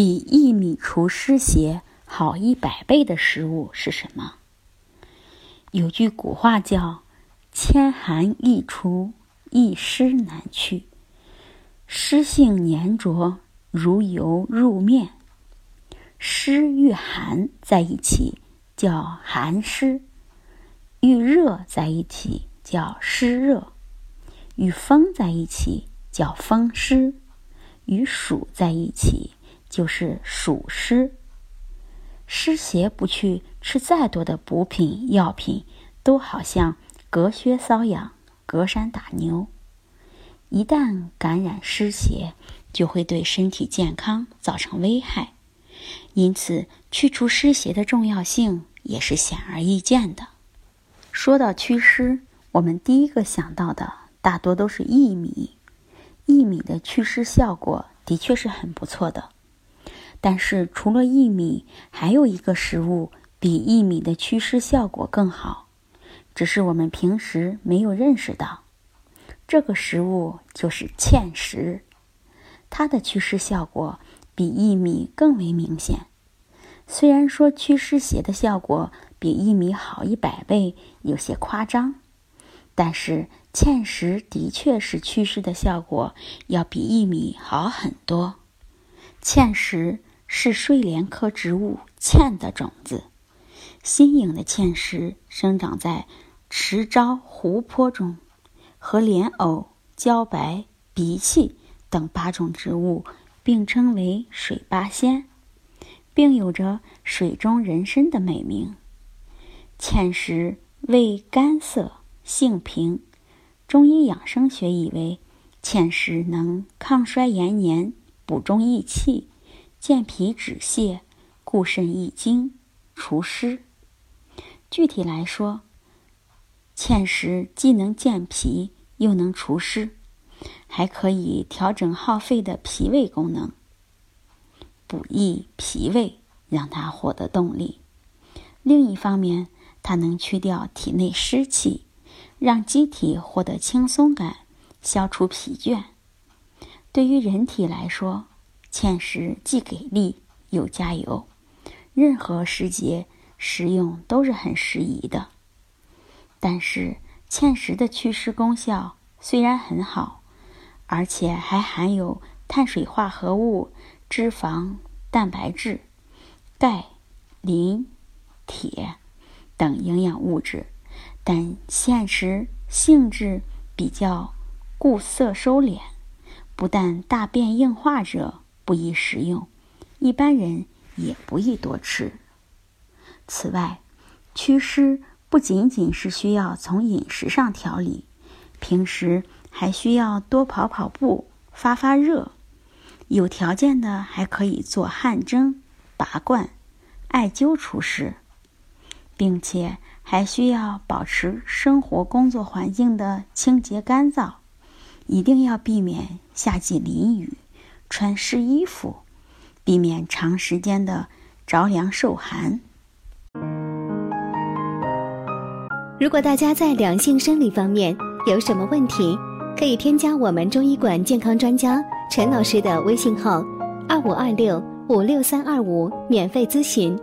比薏米除湿邪好一百倍的食物是什么？有句古话叫“千寒易除，一湿难去”，湿性粘着如油入面，湿与寒在一起叫寒湿，遇热在一起叫湿热，与风在一起叫风湿，与暑在一起。就是暑湿，湿邪不去，吃再多的补品药品，都好像隔靴搔痒、隔山打牛。一旦感染湿邪，就会对身体健康造成危害。因此，去除湿邪的重要性也是显而易见的。说到祛湿，我们第一个想到的大多都是薏米。薏米的祛湿效果的确是很不错的。但是，除了薏米，还有一个食物比薏米的祛湿效果更好，只是我们平时没有认识到。这个食物就是芡实，它的祛湿效果比薏米更为明显。虽然说祛湿邪的效果比薏米好一百倍有些夸张，但是芡实的确是祛湿的效果要比薏米好很多。芡实。是睡莲科植物芡的种子，新颖的芡实生长在池沼湖泊中，和莲藕、茭白、荸荠等八种植物并称为水八仙，并有着“水中人参”的美名。芡实味甘涩，性平，中医养生学以为芡实能抗衰延年，补中益气。健脾止泻，固肾益精，除湿。具体来说，芡实既能健脾，又能除湿，还可以调整耗费的脾胃功能，补益脾胃，让它获得动力。另一方面，它能去掉体内湿气，让机体获得轻松感，消除疲倦。对于人体来说，芡实既给力又加油，任何时节食用都是很适宜的。但是芡实的祛湿功效虽然很好，而且还含有碳水化合物、脂肪、蛋白质、钙、磷、铁等营养物质，但芡实性质比较固涩收敛，不但大便硬化者。不宜食用，一般人也不宜多吃。此外，祛湿不仅仅是需要从饮食上调理，平时还需要多跑跑步、发发热。有条件的还可以做汗蒸、拔罐、艾灸除湿，并且还需要保持生活工作环境的清洁干燥，一定要避免夏季淋雨。穿湿衣服，避免长时间的着凉受寒。如果大家在两性生理方面有什么问题，可以添加我们中医馆健康专家陈老师的微信号：二五二六五六三二五，免费咨询。